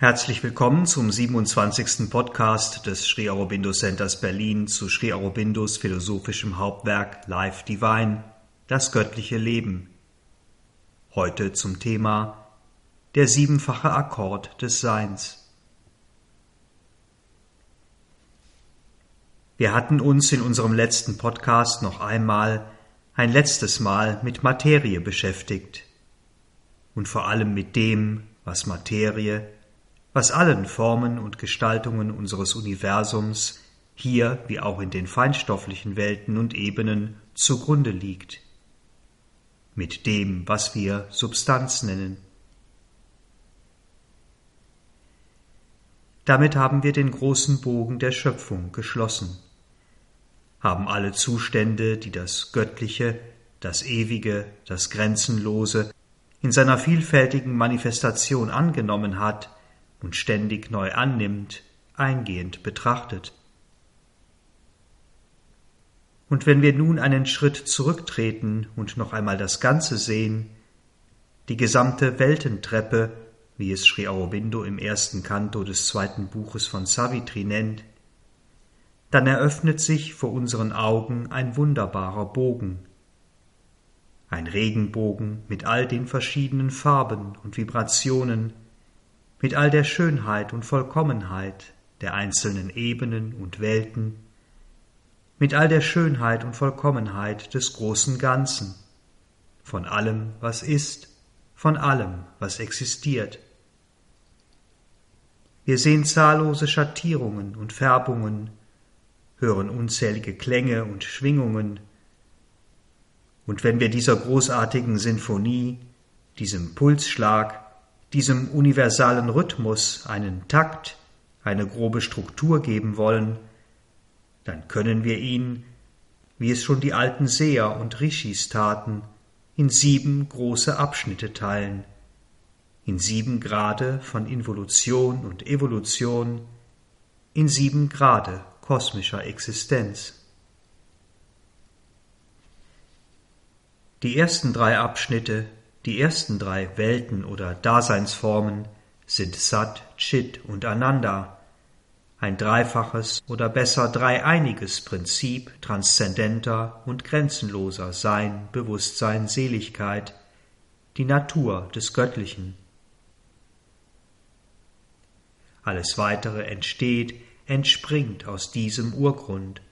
Herzlich willkommen zum 27. Podcast des Sri Aurobindo Centers Berlin zu Sri Aurobindos philosophischem Hauptwerk Life Divine, das göttliche Leben. Heute zum Thema der siebenfache Akkord des Seins. Wir hatten uns in unserem letzten Podcast noch einmal, ein letztes Mal mit Materie beschäftigt und vor allem mit dem, was Materie, was allen Formen und Gestaltungen unseres Universums hier wie auch in den feinstofflichen Welten und Ebenen zugrunde liegt, mit dem, was wir Substanz nennen. Damit haben wir den großen Bogen der Schöpfung geschlossen haben alle Zustände, die das Göttliche, das Ewige, das Grenzenlose in seiner vielfältigen Manifestation angenommen hat und ständig neu annimmt, eingehend betrachtet. Und wenn wir nun einen Schritt zurücktreten und noch einmal das Ganze sehen, die gesamte Weltentreppe, wie es Sri Aurobindo im ersten Kanto des zweiten Buches von Savitri nennt, dann eröffnet sich vor unseren Augen ein wunderbarer Bogen, ein Regenbogen mit all den verschiedenen Farben und Vibrationen, mit all der Schönheit und Vollkommenheit der einzelnen Ebenen und Welten, mit all der Schönheit und Vollkommenheit des großen Ganzen, von allem, was ist, von allem, was existiert. Wir sehen zahllose Schattierungen und Färbungen hören unzählige Klänge und Schwingungen. Und wenn wir dieser großartigen Sinfonie, diesem Pulsschlag, diesem universalen Rhythmus einen Takt, eine grobe Struktur geben wollen, dann können wir ihn, wie es schon die alten Seher und Rishis taten, in sieben große Abschnitte teilen, in sieben Grade von Involution und Evolution, in sieben Grade kosmischer Existenz. Die ersten drei Abschnitte, die ersten drei Welten oder Daseinsformen sind Sat, Chit und Ananda, ein dreifaches oder besser dreieiniges Prinzip transzendenter und grenzenloser Sein, Bewusstsein, Seligkeit, die Natur des Göttlichen. Alles weitere entsteht entspringt aus diesem Urgrund.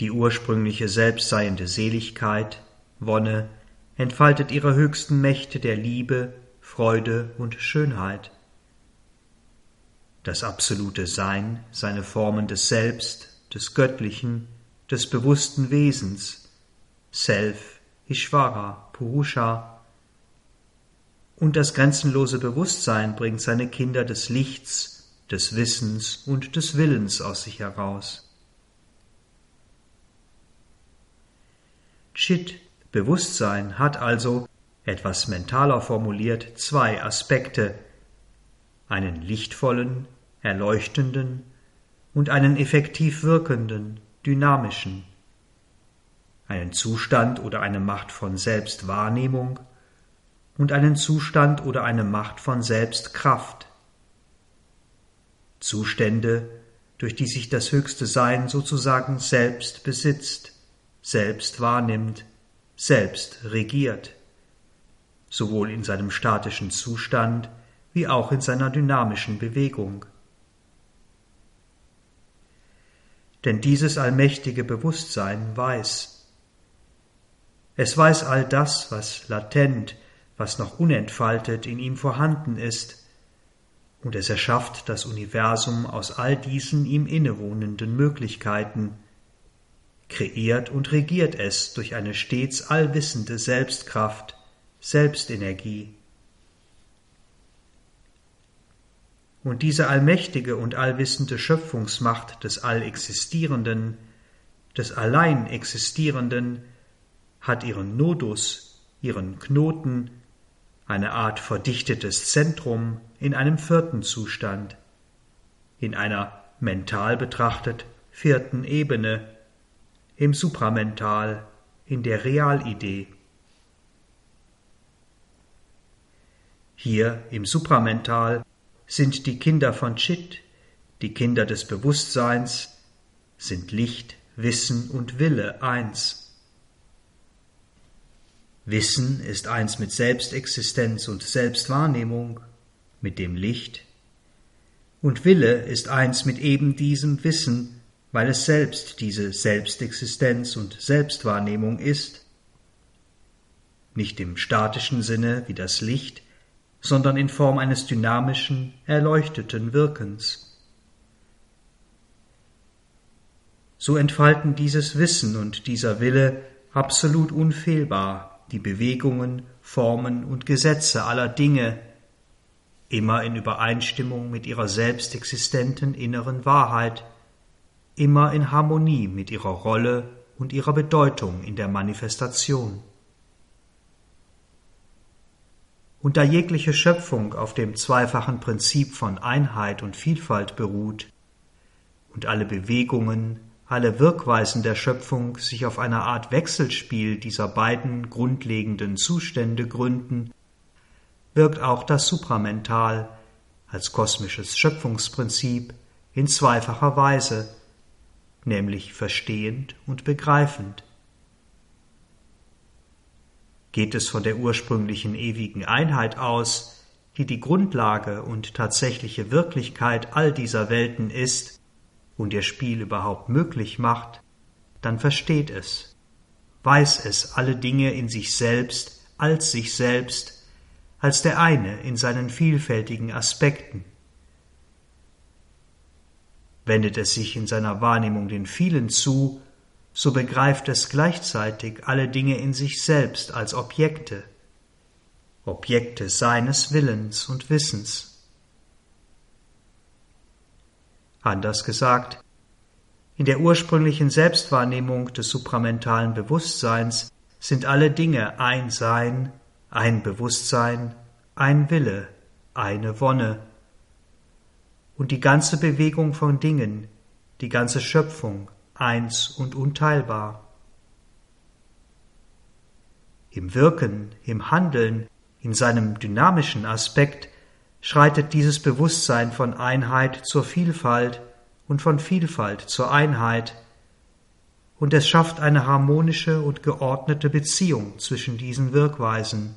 Die ursprüngliche selbstseiende Seligkeit, Wonne, entfaltet ihre höchsten Mächte der Liebe, Freude und Schönheit. Das absolute Sein, seine Formen des Selbst, des Göttlichen, des bewussten Wesens, Self, Ishvara, Purusha, und das grenzenlose Bewusstsein bringt seine Kinder des Lichts des Wissens und des Willens aus sich heraus. Chit, Bewusstsein, hat also, etwas mentaler formuliert, zwei Aspekte, einen lichtvollen, erleuchtenden und einen effektiv wirkenden, dynamischen, einen Zustand oder eine Macht von Selbstwahrnehmung und einen Zustand oder eine Macht von Selbstkraft, Zustände, durch die sich das höchste Sein sozusagen selbst besitzt, selbst wahrnimmt, selbst regiert, sowohl in seinem statischen Zustand wie auch in seiner dynamischen Bewegung. Denn dieses allmächtige Bewusstsein weiß. Es weiß all das, was latent, was noch unentfaltet in ihm vorhanden ist, und es erschafft das Universum aus all diesen ihm innewohnenden Möglichkeiten, kreiert und regiert es durch eine stets allwissende Selbstkraft, Selbstenergie. Und diese allmächtige und allwissende Schöpfungsmacht des Allexistierenden, des allein Existierenden, hat ihren Nodus, ihren Knoten, eine Art verdichtetes Zentrum in einem vierten Zustand, in einer mental betrachtet vierten Ebene, im Supramental, in der Realidee. Hier im Supramental sind die Kinder von Chit, die Kinder des Bewusstseins, sind Licht, Wissen und Wille eins. Wissen ist eins mit Selbstexistenz und Selbstwahrnehmung, mit dem Licht, und Wille ist eins mit eben diesem Wissen, weil es selbst diese Selbstexistenz und Selbstwahrnehmung ist, nicht im statischen Sinne wie das Licht, sondern in Form eines dynamischen, erleuchteten Wirkens. So entfalten dieses Wissen und dieser Wille absolut unfehlbar die Bewegungen, Formen und Gesetze aller Dinge, immer in Übereinstimmung mit ihrer selbstexistenten inneren Wahrheit, immer in Harmonie mit ihrer Rolle und ihrer Bedeutung in der Manifestation. Und da jegliche Schöpfung auf dem zweifachen Prinzip von Einheit und Vielfalt beruht und alle Bewegungen, alle Wirkweisen der Schöpfung sich auf einer Art Wechselspiel dieser beiden grundlegenden Zustände gründen, wirkt auch das Supramental als kosmisches Schöpfungsprinzip in zweifacher Weise nämlich verstehend und begreifend. Geht es von der ursprünglichen ewigen Einheit aus, die die Grundlage und tatsächliche Wirklichkeit all dieser Welten ist und ihr Spiel überhaupt möglich macht, dann versteht es, weiß es alle Dinge in sich selbst als sich selbst, als der eine in seinen vielfältigen Aspekten Wendet es sich in seiner Wahrnehmung den vielen zu, so begreift es gleichzeitig alle Dinge in sich selbst als Objekte, Objekte seines Willens und Wissens. Anders gesagt, in der ursprünglichen Selbstwahrnehmung des supramentalen Bewusstseins sind alle Dinge ein Sein, ein Bewusstsein, ein Wille, eine Wonne, und die ganze Bewegung von Dingen, die ganze Schöpfung eins und unteilbar. Im Wirken, im Handeln, in seinem dynamischen Aspekt schreitet dieses Bewusstsein von Einheit zur Vielfalt und von Vielfalt zur Einheit, und es schafft eine harmonische und geordnete Beziehung zwischen diesen Wirkweisen.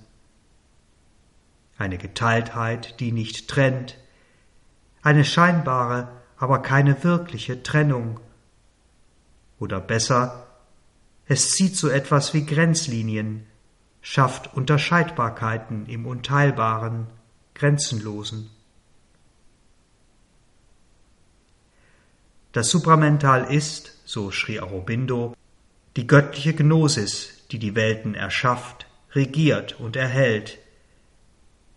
Eine Geteiltheit, die nicht trennt, eine scheinbare, aber keine wirkliche Trennung. Oder besser, es zieht so etwas wie Grenzlinien, schafft Unterscheidbarkeiten im Unteilbaren, Grenzenlosen. Das Supramental ist, so schrie Aurobindo, die göttliche Gnosis, die die Welten erschafft, regiert und erhält.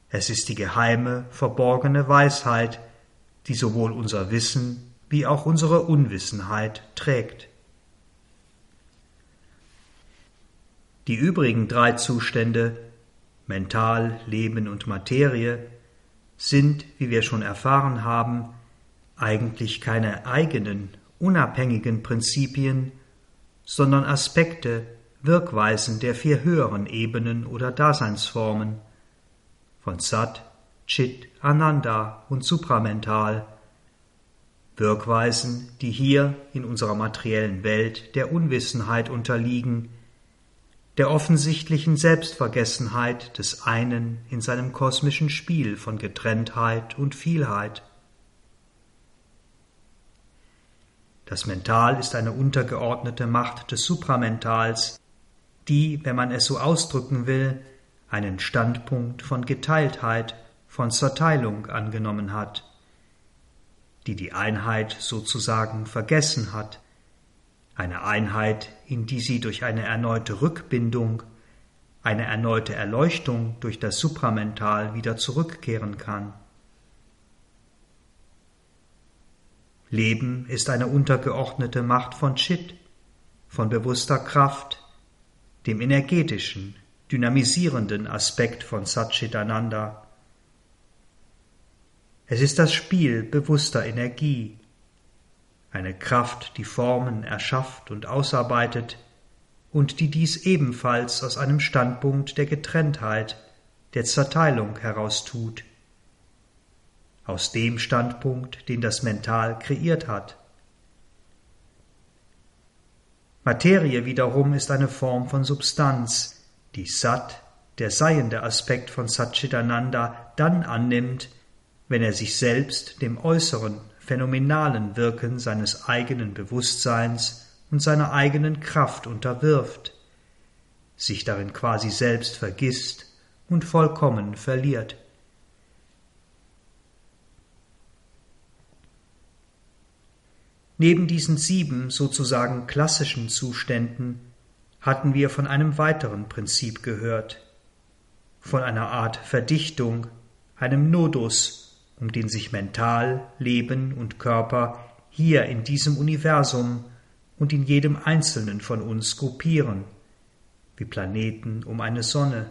Es ist die geheime, verborgene Weisheit, die sowohl unser Wissen wie auch unsere Unwissenheit trägt. Die übrigen drei Zustände Mental, Leben und Materie sind, wie wir schon erfahren haben, eigentlich keine eigenen, unabhängigen Prinzipien, sondern Aspekte, Wirkweisen der vier höheren Ebenen oder Daseinsformen von Sat, Chit, Ananda und supramental, Wirkweisen, die hier in unserer materiellen Welt der Unwissenheit unterliegen, der offensichtlichen Selbstvergessenheit des einen in seinem kosmischen Spiel von Getrenntheit und Vielheit. Das Mental ist eine untergeordnete Macht des Supramentals, die, wenn man es so ausdrücken will, einen Standpunkt von Geteiltheit von Zerteilung angenommen hat, die die Einheit sozusagen vergessen hat, eine Einheit, in die sie durch eine erneute Rückbindung, eine erneute Erleuchtung durch das Supramental wieder zurückkehren kann. Leben ist eine untergeordnete Macht von Chit, von bewusster Kraft, dem energetischen, dynamisierenden Aspekt von Satchitananda. Es ist das Spiel bewusster Energie, eine Kraft, die Formen erschafft und ausarbeitet und die dies ebenfalls aus einem Standpunkt der Getrenntheit, der Zerteilung heraustut. Aus dem Standpunkt, den das Mental kreiert hat. Materie wiederum ist eine Form von Substanz, die Sat, der seiende Aspekt von Satchitananda, dann annimmt, wenn er sich selbst dem äußeren, phänomenalen Wirken seines eigenen Bewusstseins und seiner eigenen Kraft unterwirft, sich darin quasi selbst vergisst und vollkommen verliert. Neben diesen sieben sozusagen klassischen Zuständen hatten wir von einem weiteren Prinzip gehört, von einer Art Verdichtung, einem Nodus, um den sich Mental, Leben und Körper hier in diesem Universum und in jedem einzelnen von uns gruppieren, wie Planeten um eine Sonne.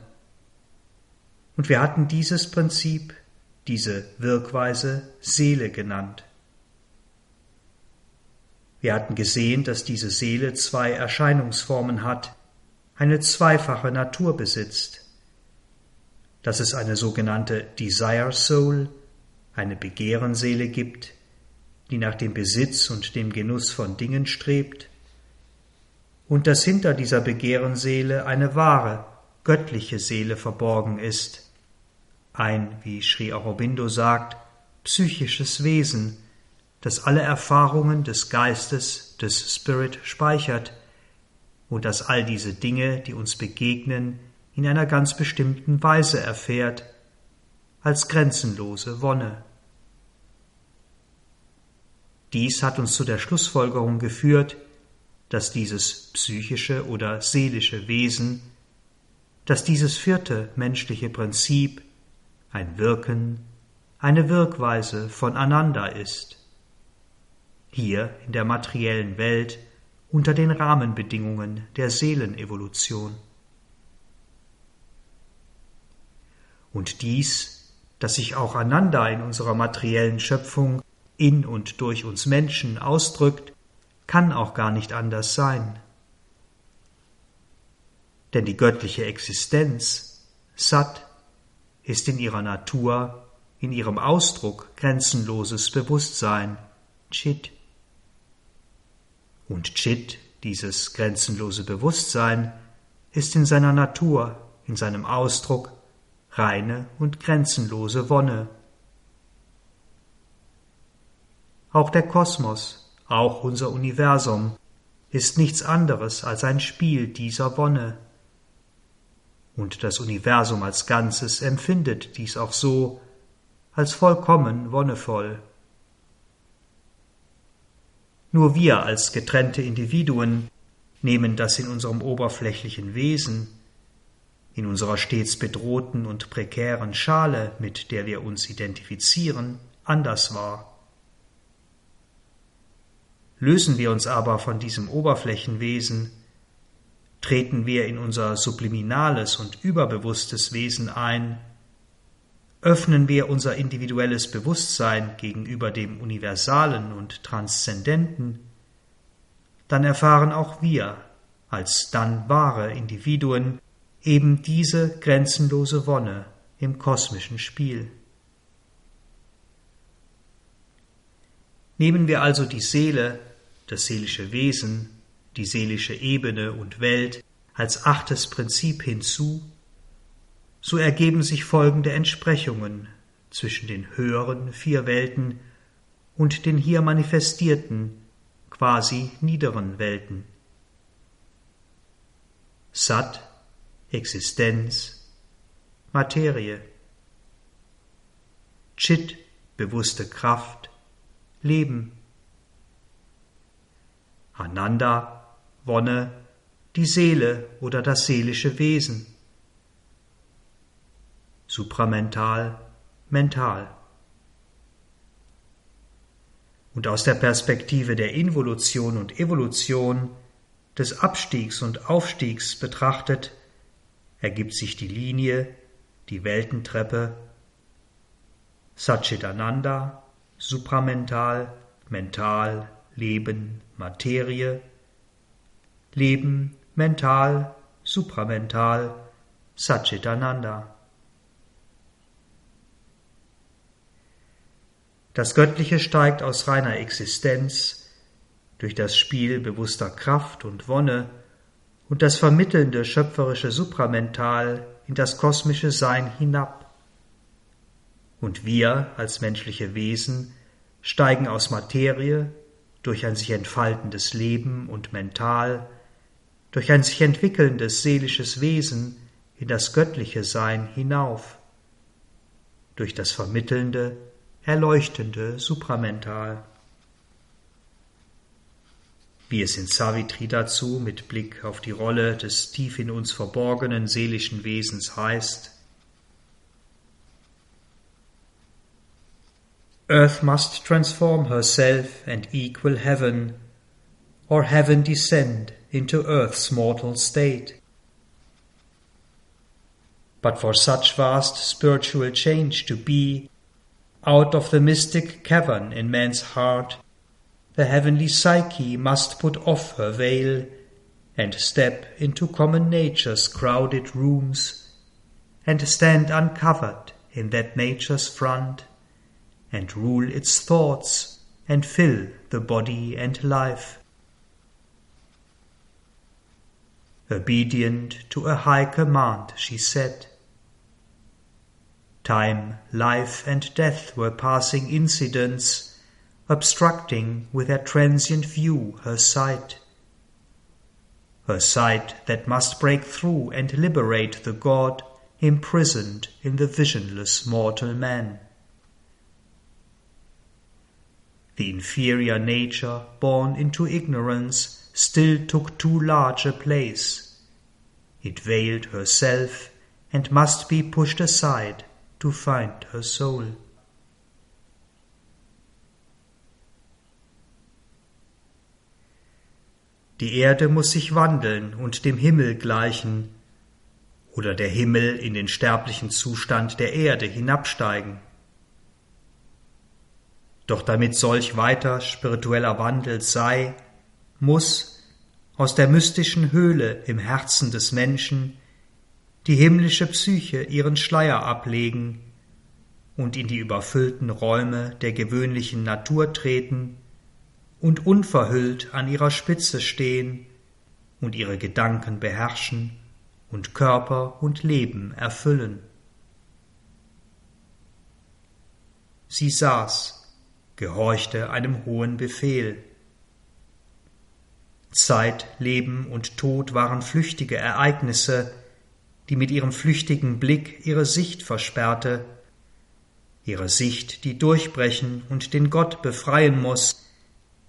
Und wir hatten dieses Prinzip, diese Wirkweise Seele genannt. Wir hatten gesehen, dass diese Seele zwei Erscheinungsformen hat, eine zweifache Natur besitzt, dass es eine sogenannte Desire Soul, eine Begehrenseele gibt, die nach dem Besitz und dem Genuss von Dingen strebt, und dass hinter dieser Begehrenseele eine wahre, göttliche Seele verborgen ist, ein, wie Sri Aurobindo sagt, psychisches Wesen, das alle Erfahrungen des Geistes, des Spirit speichert und das all diese Dinge, die uns begegnen, in einer ganz bestimmten Weise erfährt, als grenzenlose Wonne. Dies hat uns zu der Schlussfolgerung geführt, dass dieses psychische oder seelische Wesen, dass dieses vierte menschliche Prinzip ein Wirken, eine Wirkweise voneinander ist. Hier in der materiellen Welt unter den Rahmenbedingungen der Seelenevolution. Und dies, das sich auch einander in unserer materiellen Schöpfung in und durch uns Menschen ausdrückt, kann auch gar nicht anders sein. Denn die göttliche Existenz, Sat, ist in ihrer Natur, in ihrem Ausdruck grenzenloses Bewusstsein, Chit. Und Chit, dieses grenzenlose Bewusstsein, ist in seiner Natur, in seinem Ausdruck reine und grenzenlose Wonne, Auch der Kosmos, auch unser Universum, ist nichts anderes als ein Spiel dieser Wonne. Und das Universum als Ganzes empfindet dies auch so, als vollkommen wonnevoll. Nur wir als getrennte Individuen nehmen das in unserem oberflächlichen Wesen, in unserer stets bedrohten und prekären Schale, mit der wir uns identifizieren, anders wahr. Lösen wir uns aber von diesem Oberflächenwesen, treten wir in unser subliminales und überbewusstes Wesen ein, öffnen wir unser individuelles Bewusstsein gegenüber dem Universalen und Transzendenten, dann erfahren auch wir als dann wahre Individuen eben diese grenzenlose Wonne im kosmischen Spiel. Nehmen wir also die Seele das seelische Wesen, die seelische Ebene und Welt als achtes Prinzip hinzu, so ergeben sich folgende Entsprechungen zwischen den höheren vier Welten und den hier manifestierten, quasi niederen Welten. Sat, Existenz, Materie. Chit, bewusste Kraft, Leben. Ananda, Wonne, die Seele oder das seelische Wesen. Supramental, mental. Und aus der Perspektive der Involution und Evolution, des Abstiegs und Aufstiegs betrachtet, ergibt sich die Linie, die Weltentreppe, Satchitananda, supramental, mental, Leben Materie, Leben mental, supramental, Satchitananda. Das Göttliche steigt aus reiner Existenz durch das Spiel bewusster Kraft und Wonne und das vermittelnde schöpferische Supramental in das kosmische Sein hinab. Und wir als menschliche Wesen steigen aus Materie, durch ein sich entfaltendes Leben und Mental, durch ein sich entwickelndes seelisches Wesen in das göttliche Sein hinauf, durch das vermittelnde, erleuchtende Supramental. Wie es in Savitri dazu mit Blick auf die Rolle des tief in uns verborgenen seelischen Wesens heißt, Earth must transform herself and equal heaven, or heaven descend into earth's mortal state. But for such vast spiritual change to be, out of the mystic cavern in man's heart, the heavenly psyche must put off her veil and step into common nature's crowded rooms, and stand uncovered in that nature's front, and rule its thoughts, and fill the body and life. Obedient to a high command, she said, Time, life, and death were passing incidents, obstructing with their transient view her sight. Her sight that must break through and liberate the God imprisoned in the visionless mortal man. The inferior nature, born into ignorance, still took too large a place. It veiled herself and must be pushed aside to find her soul. Die Erde muss sich wandeln und dem Himmel gleichen, oder der Himmel in den sterblichen Zustand der Erde hinabsteigen. Doch damit solch weiter spiritueller Wandel sei, muss aus der mystischen Höhle im Herzen des Menschen die himmlische Psyche ihren Schleier ablegen und in die überfüllten Räume der gewöhnlichen Natur treten und unverhüllt an ihrer Spitze stehen und ihre Gedanken beherrschen und Körper und Leben erfüllen. Sie saß, gehorchte einem hohen Befehl. Zeit, Leben und Tod waren flüchtige Ereignisse, die mit ihrem flüchtigen Blick ihre Sicht versperrte, ihre Sicht, die durchbrechen und den Gott befreien muss,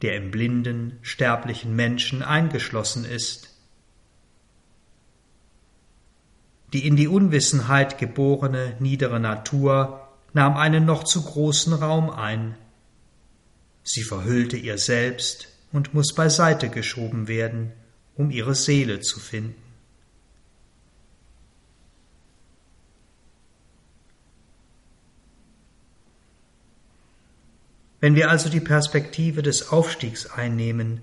der im blinden, sterblichen Menschen eingeschlossen ist. Die in die Unwissenheit geborene niedere Natur nahm einen noch zu großen Raum ein. Sie verhüllte ihr selbst und muss beiseite geschoben werden, um ihre Seele zu finden. Wenn wir also die Perspektive des Aufstiegs einnehmen,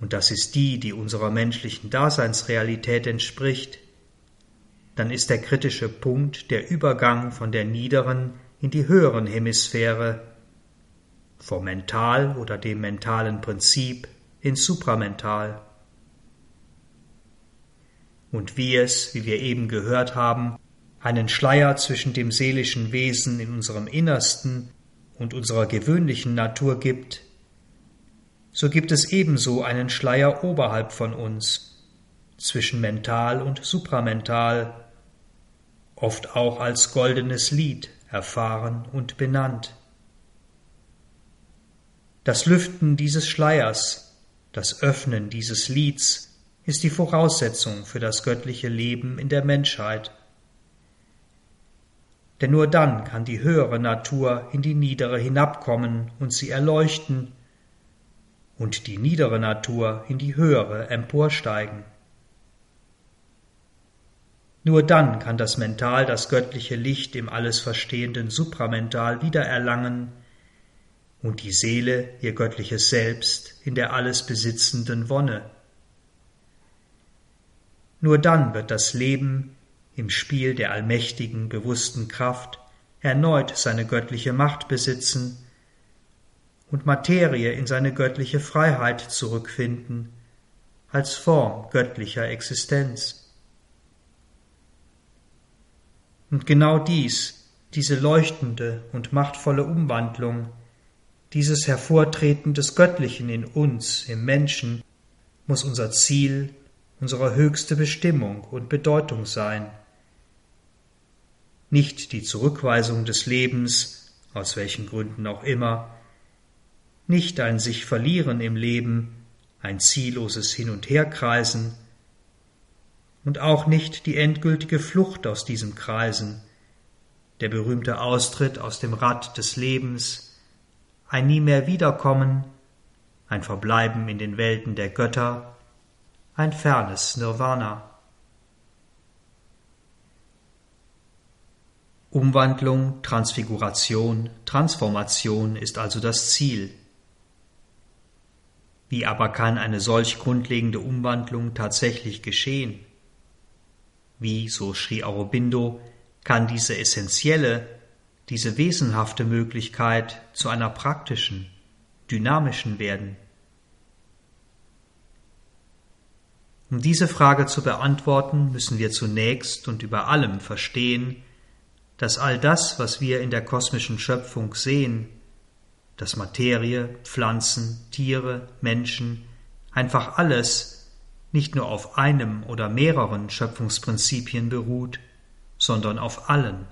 und das ist die, die unserer menschlichen Daseinsrealität entspricht, dann ist der kritische Punkt der Übergang von der niederen in die höheren Hemisphäre, vom Mental oder dem mentalen Prinzip ins Supramental. Und wie es, wie wir eben gehört haben, einen Schleier zwischen dem seelischen Wesen in unserem Innersten und unserer gewöhnlichen Natur gibt, so gibt es ebenso einen Schleier oberhalb von uns, zwischen mental und supramental, oft auch als goldenes Lied erfahren und benannt. Das Lüften dieses Schleiers, das Öffnen dieses Lieds ist die Voraussetzung für das göttliche Leben in der Menschheit denn nur dann kann die höhere Natur in die niedere hinabkommen und sie erleuchten, und die niedere Natur in die höhere emporsteigen. Nur dann kann das Mental das göttliche Licht im alles verstehenden Supramental wiedererlangen und die Seele ihr göttliches Selbst in der alles besitzenden Wonne. Nur dann wird das Leben im Spiel der allmächtigen, bewussten Kraft erneut seine göttliche Macht besitzen und Materie in seine göttliche Freiheit zurückfinden, als Form göttlicher Existenz. Und genau dies, diese leuchtende und machtvolle Umwandlung, dieses Hervortreten des Göttlichen in uns, im Menschen, muss unser Ziel, unsere höchste Bestimmung und Bedeutung sein. Nicht die Zurückweisung des Lebens, aus welchen Gründen auch immer, nicht ein sich verlieren im Leben, ein zielloses Hin und Herkreisen, und auch nicht die endgültige Flucht aus diesem Kreisen, der berühmte Austritt aus dem Rad des Lebens, ein nie mehr Wiederkommen, ein Verbleiben in den Welten der Götter, ein fernes Nirvana. Umwandlung, Transfiguration, Transformation ist also das Ziel. Wie aber kann eine solch grundlegende Umwandlung tatsächlich geschehen? Wie, so Sri Aurobindo, kann diese essentielle, diese wesenhafte Möglichkeit zu einer praktischen, dynamischen werden? Um diese Frage zu beantworten, müssen wir zunächst und über allem verstehen, dass all das, was wir in der kosmischen Schöpfung sehen, dass Materie, Pflanzen, Tiere, Menschen, einfach alles nicht nur auf einem oder mehreren Schöpfungsprinzipien beruht, sondern auf allen,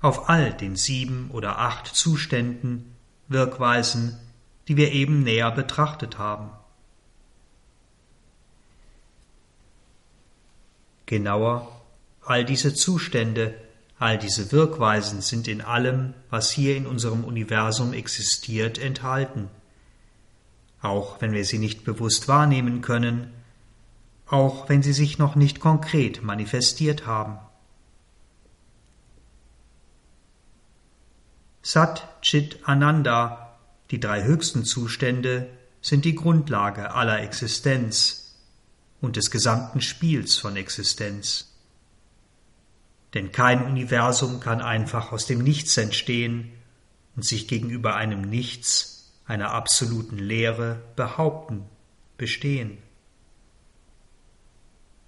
auf all den sieben oder acht Zuständen, Wirkweisen, die wir eben näher betrachtet haben. Genauer, all diese Zustände All diese Wirkweisen sind in allem, was hier in unserem Universum existiert, enthalten. Auch wenn wir sie nicht bewusst wahrnehmen können, auch wenn sie sich noch nicht konkret manifestiert haben. Sat, Chit, Ananda, die drei höchsten Zustände, sind die Grundlage aller Existenz und des gesamten Spiels von Existenz. Denn kein Universum kann einfach aus dem Nichts entstehen und sich gegenüber einem Nichts, einer absoluten Leere behaupten, bestehen.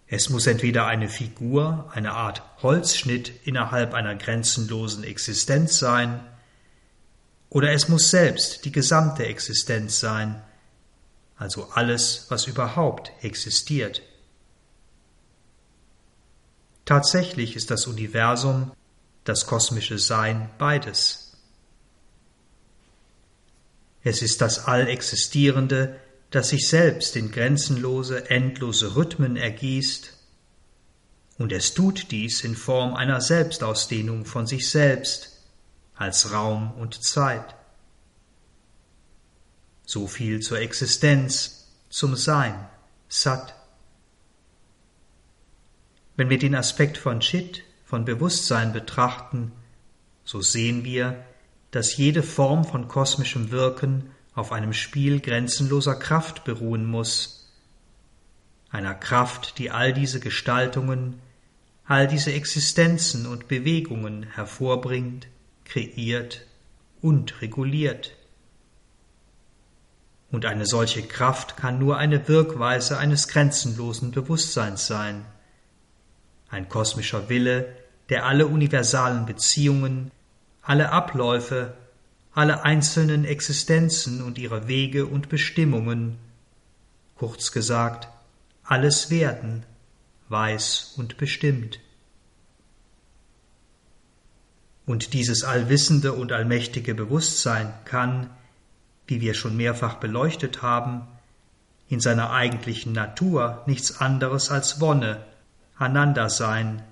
Es muss entweder eine Figur, eine Art Holzschnitt innerhalb einer grenzenlosen Existenz sein, oder es muss selbst die gesamte Existenz sein, also alles, was überhaupt existiert. Tatsächlich ist das Universum, das kosmische Sein beides. Es ist das Allexistierende, das sich selbst in grenzenlose, endlose Rhythmen ergießt, und es tut dies in Form einer Selbstausdehnung von sich selbst, als Raum und Zeit. So viel zur Existenz, zum Sein, Sat. Wenn wir den Aspekt von Chit, von Bewusstsein betrachten, so sehen wir, dass jede Form von kosmischem Wirken auf einem Spiel grenzenloser Kraft beruhen muss, einer Kraft, die all diese Gestaltungen, all diese Existenzen und Bewegungen hervorbringt, kreiert und reguliert. Und eine solche Kraft kann nur eine Wirkweise eines grenzenlosen Bewusstseins sein ein kosmischer Wille, der alle universalen Beziehungen, alle Abläufe, alle einzelnen Existenzen und ihre Wege und Bestimmungen, kurz gesagt, alles Werden, weiß und bestimmt. Und dieses allwissende und allmächtige Bewusstsein kann, wie wir schon mehrfach beleuchtet haben, in seiner eigentlichen Natur nichts anderes als Wonne, Ananda-Sein,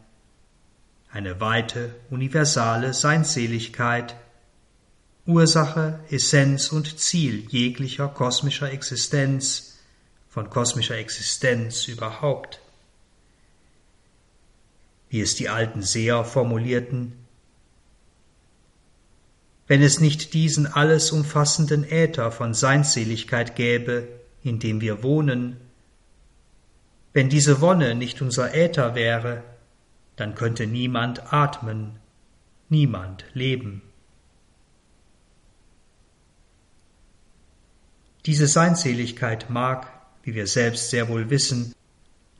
eine weite, universale Seinsseligkeit, Ursache, Essenz und Ziel jeglicher kosmischer Existenz, von kosmischer Existenz überhaupt. Wie es die alten Seher formulierten, wenn es nicht diesen alles umfassenden Äther von Seinsseligkeit gäbe, in dem wir wohnen, wenn diese Wonne nicht unser Äther wäre, dann könnte niemand atmen, niemand leben. Diese Seinseligkeit mag, wie wir selbst sehr wohl wissen,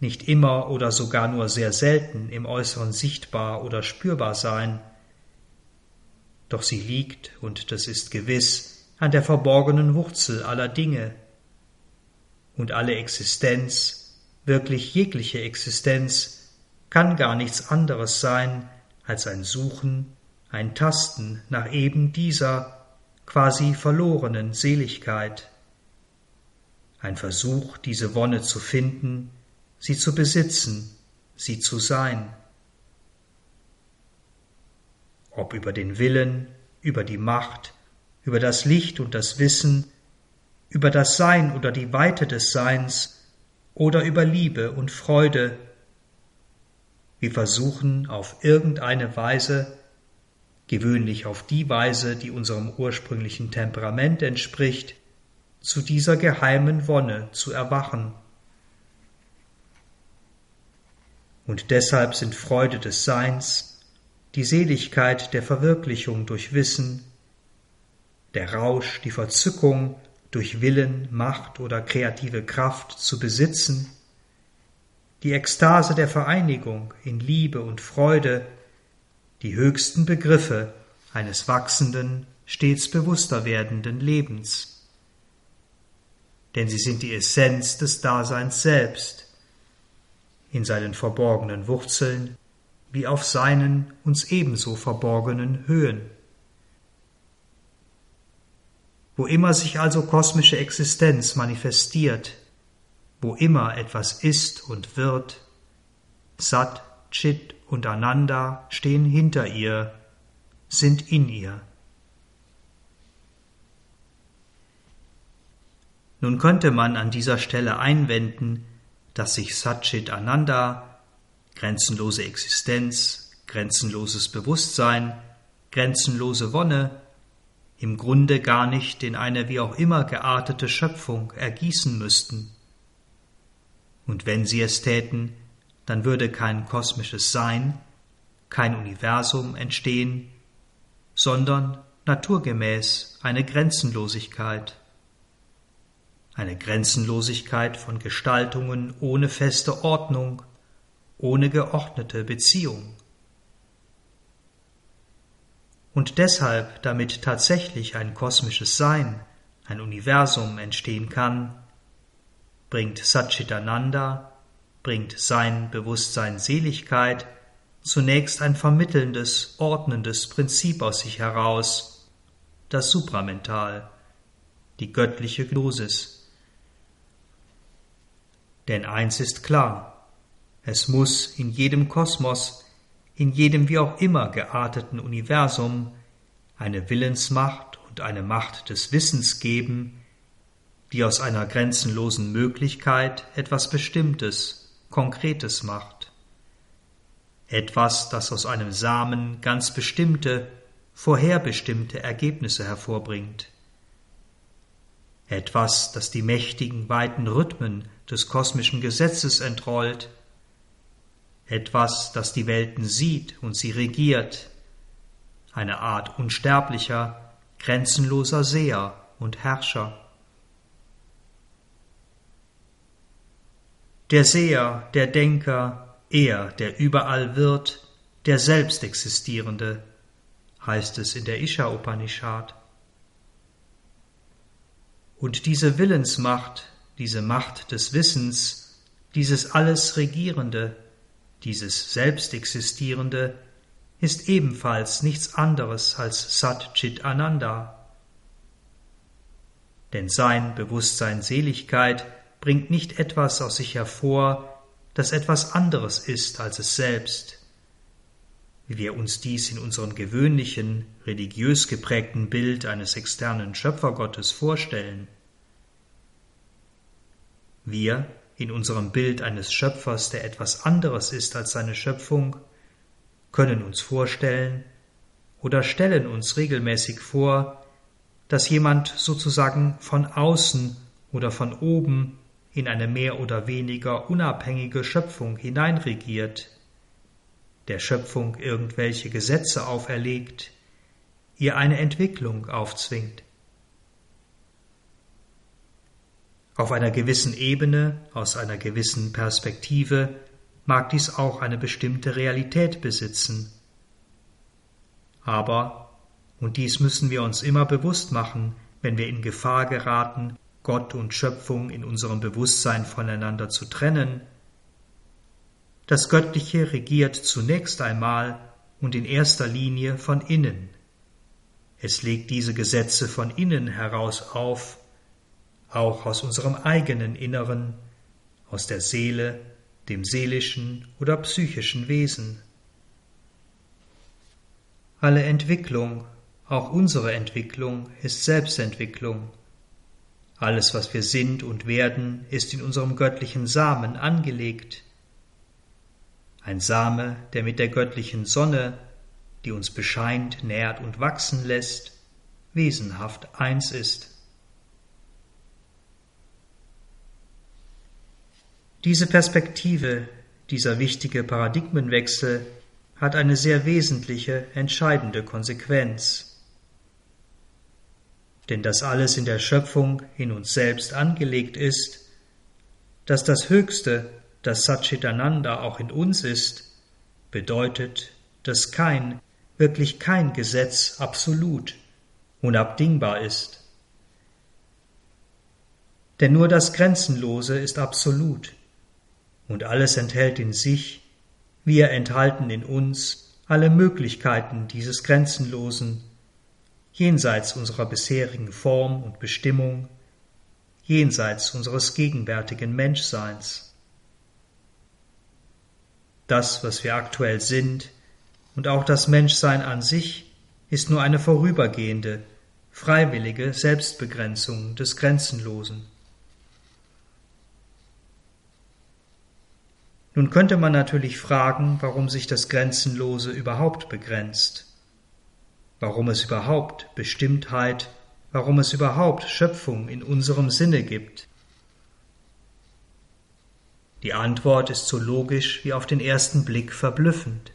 nicht immer oder sogar nur sehr selten im Äußeren sichtbar oder spürbar sein, doch sie liegt, und das ist gewiss, an der verborgenen Wurzel aller Dinge. Und alle Existenz, wirklich jegliche Existenz, kann gar nichts anderes sein als ein Suchen, ein Tasten nach eben dieser quasi verlorenen Seligkeit, ein Versuch, diese Wonne zu finden, sie zu besitzen, sie zu sein. Ob über den Willen, über die Macht, über das Licht und das Wissen, über das Sein oder die Weite des Seins oder über Liebe und Freude. Wir versuchen auf irgendeine Weise, gewöhnlich auf die Weise, die unserem ursprünglichen Temperament entspricht, zu dieser geheimen Wonne zu erwachen. Und deshalb sind Freude des Seins, die Seligkeit der Verwirklichung durch Wissen, der Rausch, die Verzückung durch Willen, Macht oder kreative Kraft zu besitzen, die Ekstase der Vereinigung in Liebe und Freude, die höchsten Begriffe eines wachsenden, stets bewusster werdenden Lebens. Denn sie sind die Essenz des Daseins selbst, in seinen verborgenen Wurzeln wie auf seinen uns ebenso verborgenen Höhen. Wo immer sich also kosmische Existenz manifestiert, wo immer etwas ist und wird, Sat, Chit und Ananda stehen hinter ihr, sind in ihr. Nun könnte man an dieser Stelle einwenden, dass sich Satchit Ananda, grenzenlose Existenz, grenzenloses Bewusstsein, grenzenlose Wonne, im Grunde gar nicht in eine wie auch immer geartete Schöpfung ergießen müssten. Und wenn sie es täten, dann würde kein kosmisches Sein, kein Universum entstehen, sondern naturgemäß eine Grenzenlosigkeit. Eine Grenzenlosigkeit von Gestaltungen ohne feste Ordnung, ohne geordnete Beziehung. Und deshalb, damit tatsächlich ein kosmisches Sein, ein Universum entstehen kann, bringt Satchitananda, bringt sein Bewusstsein Seligkeit zunächst ein vermittelndes, ordnendes Prinzip aus sich heraus, das Supramental, die göttliche Gnosis. Denn eins ist klar, es muss in jedem Kosmos in jedem wie auch immer gearteten Universum eine Willensmacht und eine Macht des Wissens geben, die aus einer grenzenlosen Möglichkeit etwas Bestimmtes, Konkretes macht. Etwas, das aus einem Samen ganz bestimmte, vorherbestimmte Ergebnisse hervorbringt. Etwas, das die mächtigen, weiten Rhythmen des kosmischen Gesetzes entrollt etwas, das die Welten sieht und sie regiert, eine Art unsterblicher, grenzenloser Seher und Herrscher. Der Seher, der Denker, er, der überall wird, der Selbstexistierende, heißt es in der Isha Upanishad. Und diese Willensmacht, diese Macht des Wissens, dieses alles Regierende, dieses Selbstexistierende ist ebenfalls nichts anderes als Sat Chit Ananda. Denn sein Bewusstsein Seligkeit bringt nicht etwas aus sich hervor, das etwas anderes ist als es selbst, wie wir uns dies in unserem gewöhnlichen, religiös geprägten Bild eines externen Schöpfergottes vorstellen. Wir in unserem Bild eines Schöpfers, der etwas anderes ist als seine Schöpfung, können uns vorstellen oder stellen uns regelmäßig vor, dass jemand sozusagen von außen oder von oben in eine mehr oder weniger unabhängige Schöpfung hineinregiert, der Schöpfung irgendwelche Gesetze auferlegt, ihr eine Entwicklung aufzwingt. Auf einer gewissen Ebene, aus einer gewissen Perspektive mag dies auch eine bestimmte Realität besitzen. Aber, und dies müssen wir uns immer bewusst machen, wenn wir in Gefahr geraten, Gott und Schöpfung in unserem Bewusstsein voneinander zu trennen, das Göttliche regiert zunächst einmal und in erster Linie von innen. Es legt diese Gesetze von innen heraus auf, auch aus unserem eigenen Inneren, aus der Seele, dem seelischen oder psychischen Wesen. Alle Entwicklung, auch unsere Entwicklung, ist Selbstentwicklung. Alles, was wir sind und werden, ist in unserem göttlichen Samen angelegt. Ein Same, der mit der göttlichen Sonne, die uns bescheint, nährt und wachsen lässt, wesenhaft eins ist. Diese Perspektive, dieser wichtige Paradigmenwechsel hat eine sehr wesentliche, entscheidende Konsequenz. Denn dass alles in der Schöpfung in uns selbst angelegt ist, dass das Höchste, das Satchitananda auch in uns ist, bedeutet, dass kein, wirklich kein Gesetz absolut, unabdingbar ist. Denn nur das Grenzenlose ist absolut und alles enthält in sich, wir enthalten in uns alle Möglichkeiten dieses Grenzenlosen, jenseits unserer bisherigen Form und Bestimmung, jenseits unseres gegenwärtigen Menschseins. Das, was wir aktuell sind, und auch das Menschsein an sich, ist nur eine vorübergehende, freiwillige Selbstbegrenzung des Grenzenlosen. Nun könnte man natürlich fragen, warum sich das Grenzenlose überhaupt begrenzt, warum es überhaupt Bestimmtheit, warum es überhaupt Schöpfung in unserem Sinne gibt. Die Antwort ist so logisch wie auf den ersten Blick verblüffend.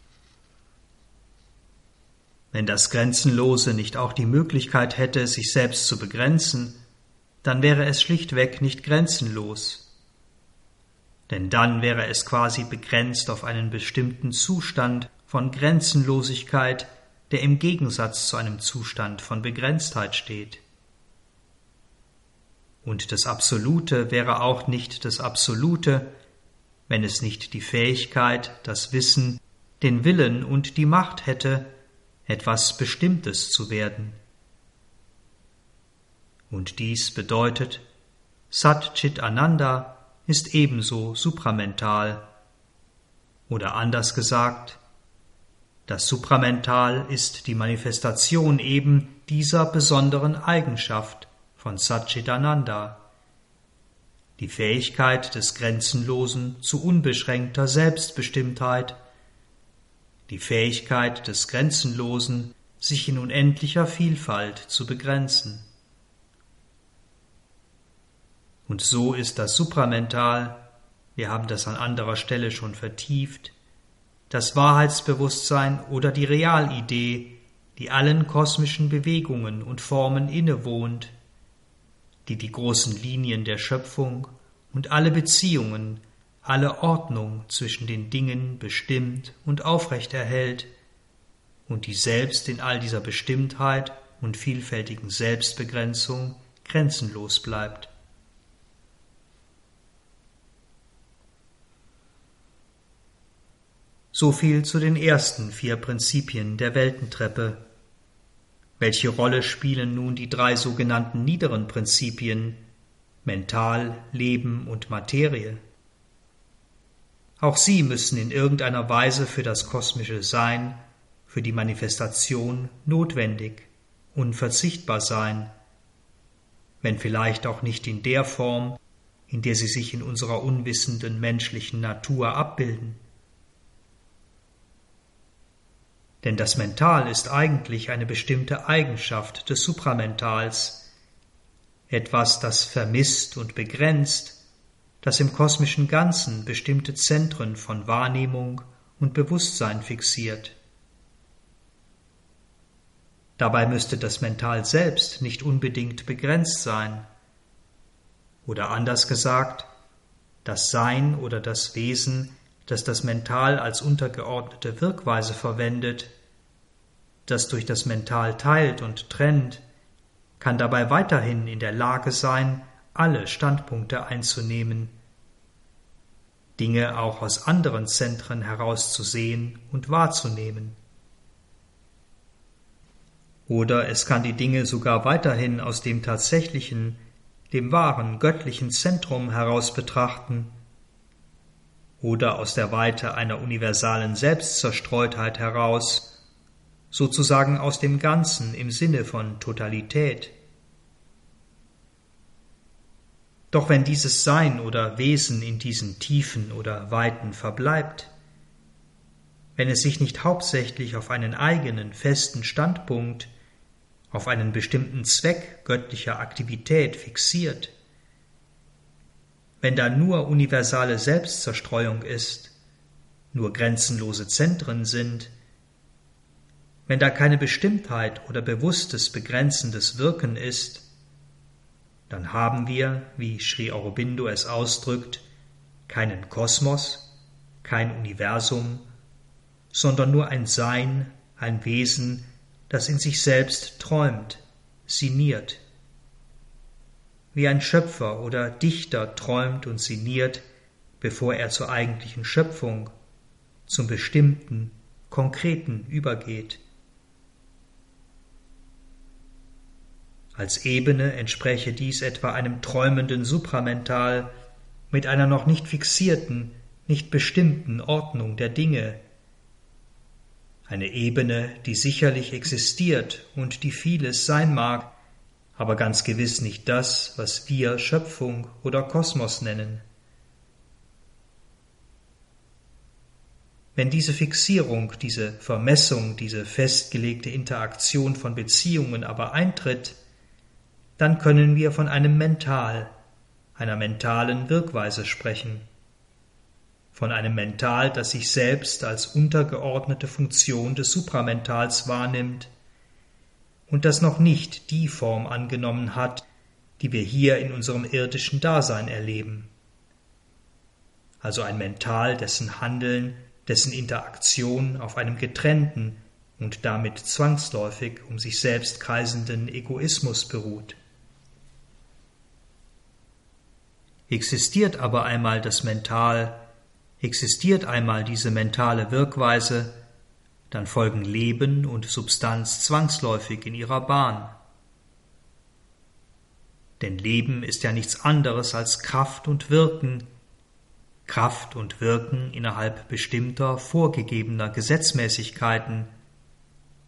Wenn das Grenzenlose nicht auch die Möglichkeit hätte, sich selbst zu begrenzen, dann wäre es schlichtweg nicht grenzenlos denn dann wäre es quasi begrenzt auf einen bestimmten Zustand von Grenzenlosigkeit, der im Gegensatz zu einem Zustand von Begrenztheit steht. Und das Absolute wäre auch nicht das Absolute, wenn es nicht die Fähigkeit, das Wissen, den Willen und die Macht hätte, etwas Bestimmtes zu werden. Und dies bedeutet Sat Chit Ananda ist ebenso supramental. Oder anders gesagt, das Supramental ist die Manifestation eben dieser besonderen Eigenschaft von Satchitananda, die Fähigkeit des Grenzenlosen zu unbeschränkter Selbstbestimmtheit, die Fähigkeit des Grenzenlosen, sich in unendlicher Vielfalt zu begrenzen. Und so ist das Supramental, wir haben das an anderer Stelle schon vertieft, das Wahrheitsbewusstsein oder die Realidee, die allen kosmischen Bewegungen und Formen innewohnt, die die großen Linien der Schöpfung und alle Beziehungen, alle Ordnung zwischen den Dingen bestimmt und aufrecht erhält und die selbst in all dieser Bestimmtheit und vielfältigen Selbstbegrenzung grenzenlos bleibt. So viel zu den ersten vier Prinzipien der Weltentreppe. Welche Rolle spielen nun die drei sogenannten niederen Prinzipien Mental, Leben und Materie? Auch sie müssen in irgendeiner Weise für das kosmische Sein, für die Manifestation notwendig, unverzichtbar sein, wenn vielleicht auch nicht in der Form, in der sie sich in unserer unwissenden menschlichen Natur abbilden. Denn das Mental ist eigentlich eine bestimmte Eigenschaft des Supramentals, etwas, das vermisst und begrenzt, das im kosmischen Ganzen bestimmte Zentren von Wahrnehmung und Bewusstsein fixiert. Dabei müsste das Mental selbst nicht unbedingt begrenzt sein. Oder anders gesagt, das Sein oder das Wesen, das das Mental als untergeordnete Wirkweise verwendet, das durch das Mental teilt und trennt, kann dabei weiterhin in der Lage sein, alle Standpunkte einzunehmen, Dinge auch aus anderen Zentren herauszusehen und wahrzunehmen. Oder es kann die Dinge sogar weiterhin aus dem tatsächlichen, dem wahren göttlichen Zentrum heraus betrachten, oder aus der Weite einer universalen Selbstzerstreutheit heraus, sozusagen aus dem Ganzen im Sinne von Totalität. Doch wenn dieses Sein oder Wesen in diesen Tiefen oder Weiten verbleibt, wenn es sich nicht hauptsächlich auf einen eigenen festen Standpunkt, auf einen bestimmten Zweck göttlicher Aktivität fixiert, wenn da nur universale Selbstzerstreuung ist, nur grenzenlose Zentren sind, wenn da keine Bestimmtheit oder bewusstes begrenzendes Wirken ist, dann haben wir, wie Sri Aurobindo es ausdrückt, keinen Kosmos, kein Universum, sondern nur ein Sein, ein Wesen, das in sich selbst träumt, sinniert. Wie ein Schöpfer oder Dichter träumt und sinniert, bevor er zur eigentlichen Schöpfung, zum bestimmten, konkreten übergeht. Als Ebene entspräche dies etwa einem träumenden Supramental mit einer noch nicht fixierten, nicht bestimmten Ordnung der Dinge. Eine Ebene, die sicherlich existiert und die vieles sein mag, aber ganz gewiss nicht das, was wir Schöpfung oder Kosmos nennen. Wenn diese Fixierung, diese Vermessung, diese festgelegte Interaktion von Beziehungen aber eintritt, dann können wir von einem Mental, einer mentalen Wirkweise sprechen, von einem Mental, das sich selbst als untergeordnete Funktion des Supramentals wahrnimmt und das noch nicht die Form angenommen hat, die wir hier in unserem irdischen Dasein erleben. Also ein Mental, dessen Handeln, dessen Interaktion auf einem getrennten und damit zwangsläufig um sich selbst kreisenden Egoismus beruht. Existiert aber einmal das Mental, existiert einmal diese mentale Wirkweise, dann folgen Leben und Substanz zwangsläufig in ihrer Bahn. Denn Leben ist ja nichts anderes als Kraft und Wirken, Kraft und Wirken innerhalb bestimmter, vorgegebener Gesetzmäßigkeiten,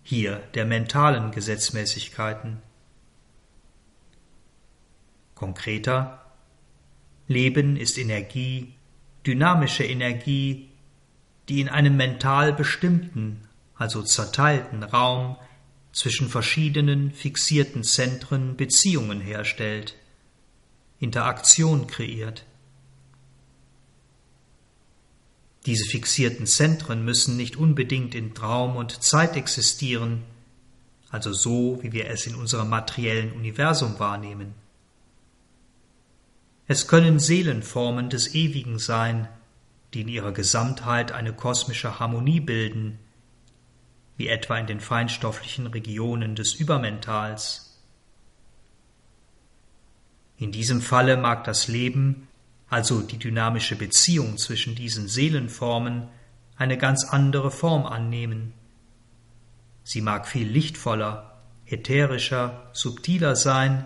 hier der mentalen Gesetzmäßigkeiten. Konkreter, Leben ist Energie, dynamische Energie, die in einem mental bestimmten, also zerteilten Raum zwischen verschiedenen fixierten Zentren Beziehungen herstellt, Interaktion kreiert. Diese fixierten Zentren müssen nicht unbedingt in Traum und Zeit existieren, also so, wie wir es in unserem materiellen Universum wahrnehmen. Es können Seelenformen des Ewigen sein, die in ihrer Gesamtheit eine kosmische Harmonie bilden, wie etwa in den feinstofflichen Regionen des Übermentals. In diesem Falle mag das Leben, also die dynamische Beziehung zwischen diesen Seelenformen, eine ganz andere Form annehmen. Sie mag viel lichtvoller, ätherischer, subtiler sein,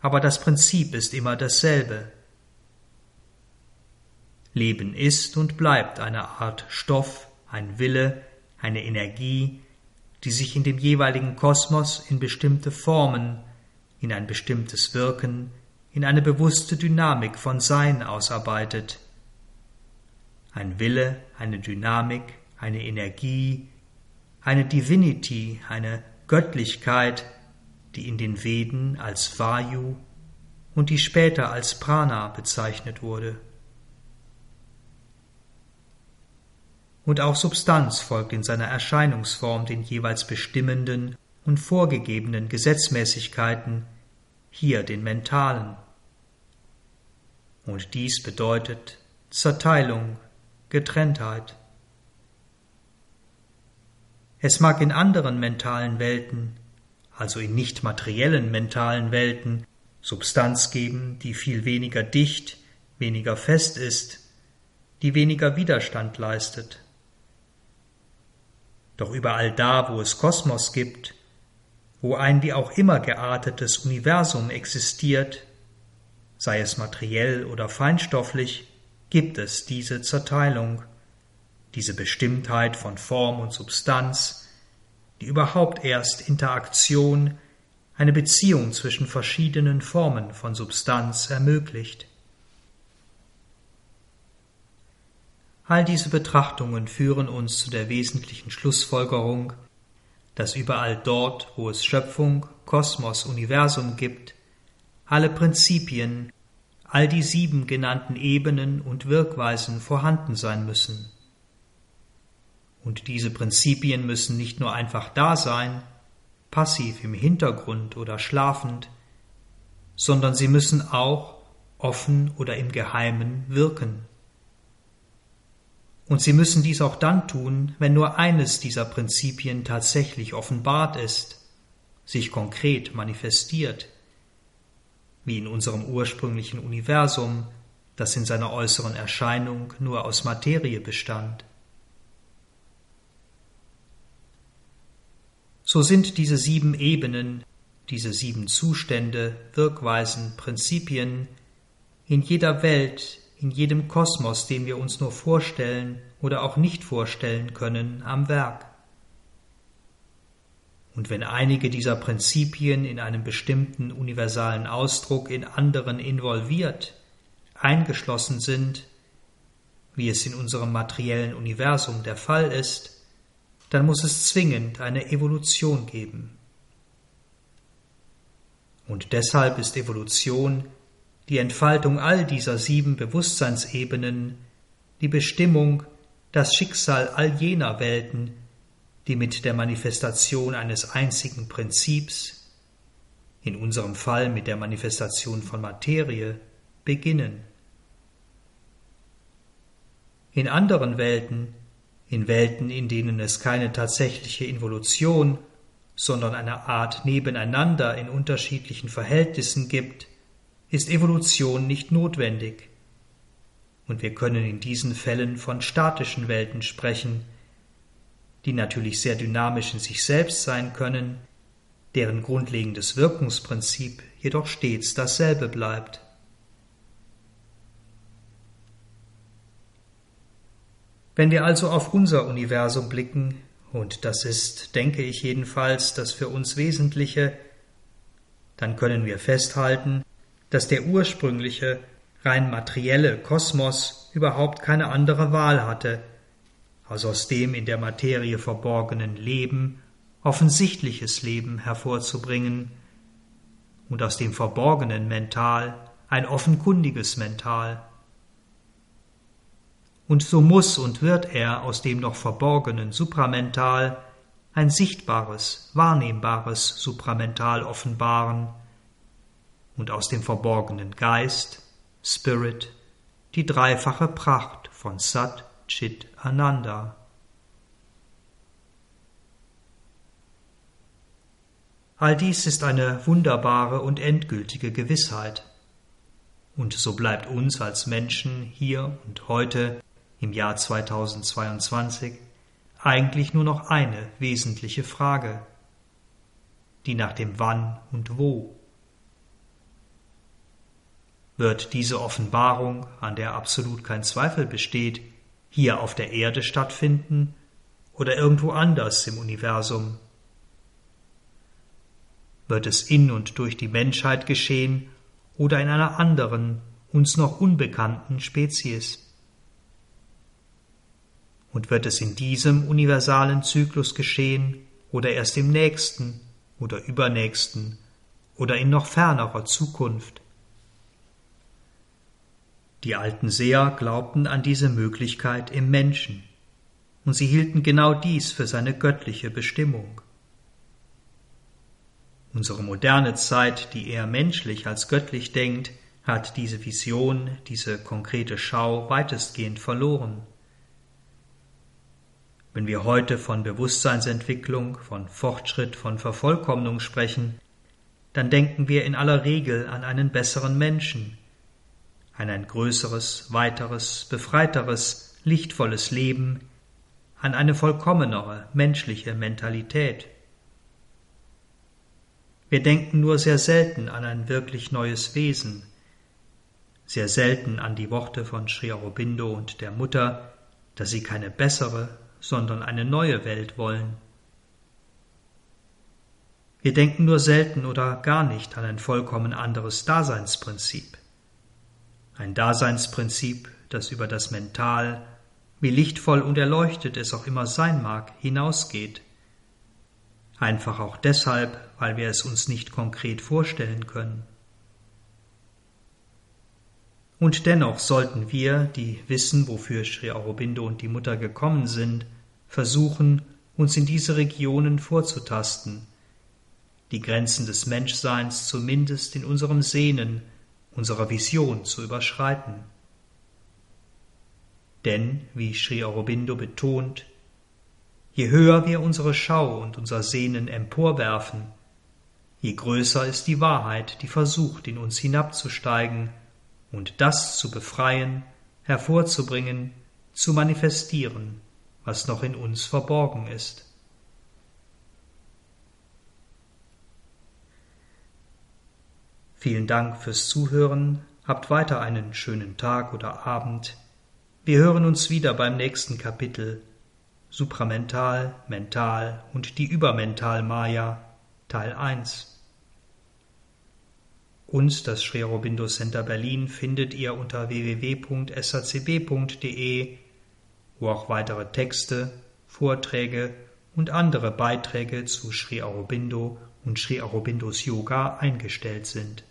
aber das Prinzip ist immer dasselbe. Leben ist und bleibt eine Art Stoff, ein Wille, eine Energie, die sich in dem jeweiligen Kosmos in bestimmte Formen, in ein bestimmtes Wirken, in eine bewusste Dynamik von Sein ausarbeitet. Ein Wille, eine Dynamik, eine Energie, eine Divinity, eine Göttlichkeit, die in den Veden als Vayu und die später als Prana bezeichnet wurde. Und auch Substanz folgt in seiner Erscheinungsform den jeweils bestimmenden und vorgegebenen Gesetzmäßigkeiten, hier den mentalen. Und dies bedeutet Zerteilung, Getrenntheit. Es mag in anderen mentalen Welten, also in nicht materiellen mentalen Welten, Substanz geben, die viel weniger dicht, weniger fest ist, die weniger Widerstand leistet. Doch überall da, wo es Kosmos gibt, wo ein wie auch immer geartetes Universum existiert, sei es materiell oder feinstofflich, gibt es diese Zerteilung, diese Bestimmtheit von Form und Substanz, die überhaupt erst Interaktion, eine Beziehung zwischen verschiedenen Formen von Substanz ermöglicht. All diese Betrachtungen führen uns zu der wesentlichen Schlussfolgerung, dass überall dort, wo es Schöpfung, Kosmos, Universum gibt, alle Prinzipien, all die sieben genannten Ebenen und Wirkweisen vorhanden sein müssen. Und diese Prinzipien müssen nicht nur einfach da sein, passiv im Hintergrund oder schlafend, sondern sie müssen auch offen oder im Geheimen wirken. Und sie müssen dies auch dann tun, wenn nur eines dieser Prinzipien tatsächlich offenbart ist, sich konkret manifestiert, wie in unserem ursprünglichen Universum, das in seiner äußeren Erscheinung nur aus Materie bestand. So sind diese sieben Ebenen, diese sieben Zustände, Wirkweisen, Prinzipien in jeder Welt, in jedem Kosmos, den wir uns nur vorstellen oder auch nicht vorstellen können, am Werk. Und wenn einige dieser Prinzipien in einem bestimmten universalen Ausdruck in anderen involviert, eingeschlossen sind, wie es in unserem materiellen Universum der Fall ist, dann muss es zwingend eine Evolution geben. Und deshalb ist Evolution die Entfaltung all dieser sieben Bewusstseinsebenen, die Bestimmung, das Schicksal all jener Welten, die mit der Manifestation eines einzigen Prinzips, in unserem Fall mit der Manifestation von Materie, beginnen. In anderen Welten, in Welten, in denen es keine tatsächliche Involution, sondern eine Art Nebeneinander in unterschiedlichen Verhältnissen gibt, ist Evolution nicht notwendig. Und wir können in diesen Fällen von statischen Welten sprechen, die natürlich sehr dynamisch in sich selbst sein können, deren grundlegendes Wirkungsprinzip jedoch stets dasselbe bleibt. Wenn wir also auf unser Universum blicken, und das ist, denke ich jedenfalls, das für uns Wesentliche, dann können wir festhalten, dass der ursprüngliche, rein materielle Kosmos überhaupt keine andere Wahl hatte, als aus dem in der Materie verborgenen Leben offensichtliches Leben hervorzubringen und aus dem verborgenen Mental ein offenkundiges Mental. Und so muss und wird er aus dem noch verborgenen Supramental ein sichtbares, wahrnehmbares Supramental offenbaren, und aus dem verborgenen Geist, Spirit, die dreifache Pracht von Sat, Chit, Ananda. All dies ist eine wunderbare und endgültige Gewissheit. Und so bleibt uns als Menschen hier und heute im Jahr 2022 eigentlich nur noch eine wesentliche Frage, die nach dem Wann und Wo wird diese Offenbarung, an der absolut kein Zweifel besteht, hier auf der Erde stattfinden oder irgendwo anders im Universum? Wird es in und durch die Menschheit geschehen oder in einer anderen, uns noch unbekannten Spezies? Und wird es in diesem universalen Zyklus geschehen oder erst im nächsten oder übernächsten oder in noch fernerer Zukunft? Die alten Seher glaubten an diese Möglichkeit im Menschen, und sie hielten genau dies für seine göttliche Bestimmung. Unsere moderne Zeit, die eher menschlich als göttlich denkt, hat diese Vision, diese konkrete Schau weitestgehend verloren. Wenn wir heute von Bewusstseinsentwicklung, von Fortschritt, von Vervollkommnung sprechen, dann denken wir in aller Regel an einen besseren Menschen, an ein größeres, weiteres, befreiteres, lichtvolles Leben, an eine vollkommenere menschliche Mentalität. Wir denken nur sehr selten an ein wirklich neues Wesen, sehr selten an die Worte von Sri Aurobindo und der Mutter, dass sie keine bessere, sondern eine neue Welt wollen. Wir denken nur selten oder gar nicht an ein vollkommen anderes Daseinsprinzip. Ein Daseinsprinzip, das über das Mental, wie lichtvoll und erleuchtet es auch immer sein mag, hinausgeht. Einfach auch deshalb, weil wir es uns nicht konkret vorstellen können. Und dennoch sollten wir, die wissen, wofür Sri Aurobindo und die Mutter gekommen sind, versuchen, uns in diese Regionen vorzutasten, die Grenzen des Menschseins zumindest in unserem Sehnen, unserer Vision zu überschreiten. Denn, wie Sri Aurobindo betont, je höher wir unsere Schau und unser Sehnen emporwerfen, je größer ist die Wahrheit, die versucht, in uns hinabzusteigen und das zu befreien, hervorzubringen, zu manifestieren, was noch in uns verborgen ist. Vielen Dank fürs Zuhören, habt weiter einen schönen Tag oder Abend. Wir hören uns wieder beim nächsten Kapitel Supramental, Mental und die Übermental Maya Teil 1. Uns, das Sri Aurobindo Center Berlin, findet ihr unter www.sacb.de, wo auch weitere Texte, Vorträge und andere Beiträge zu Sri Aurobindo und Sri Aurobindos Yoga eingestellt sind.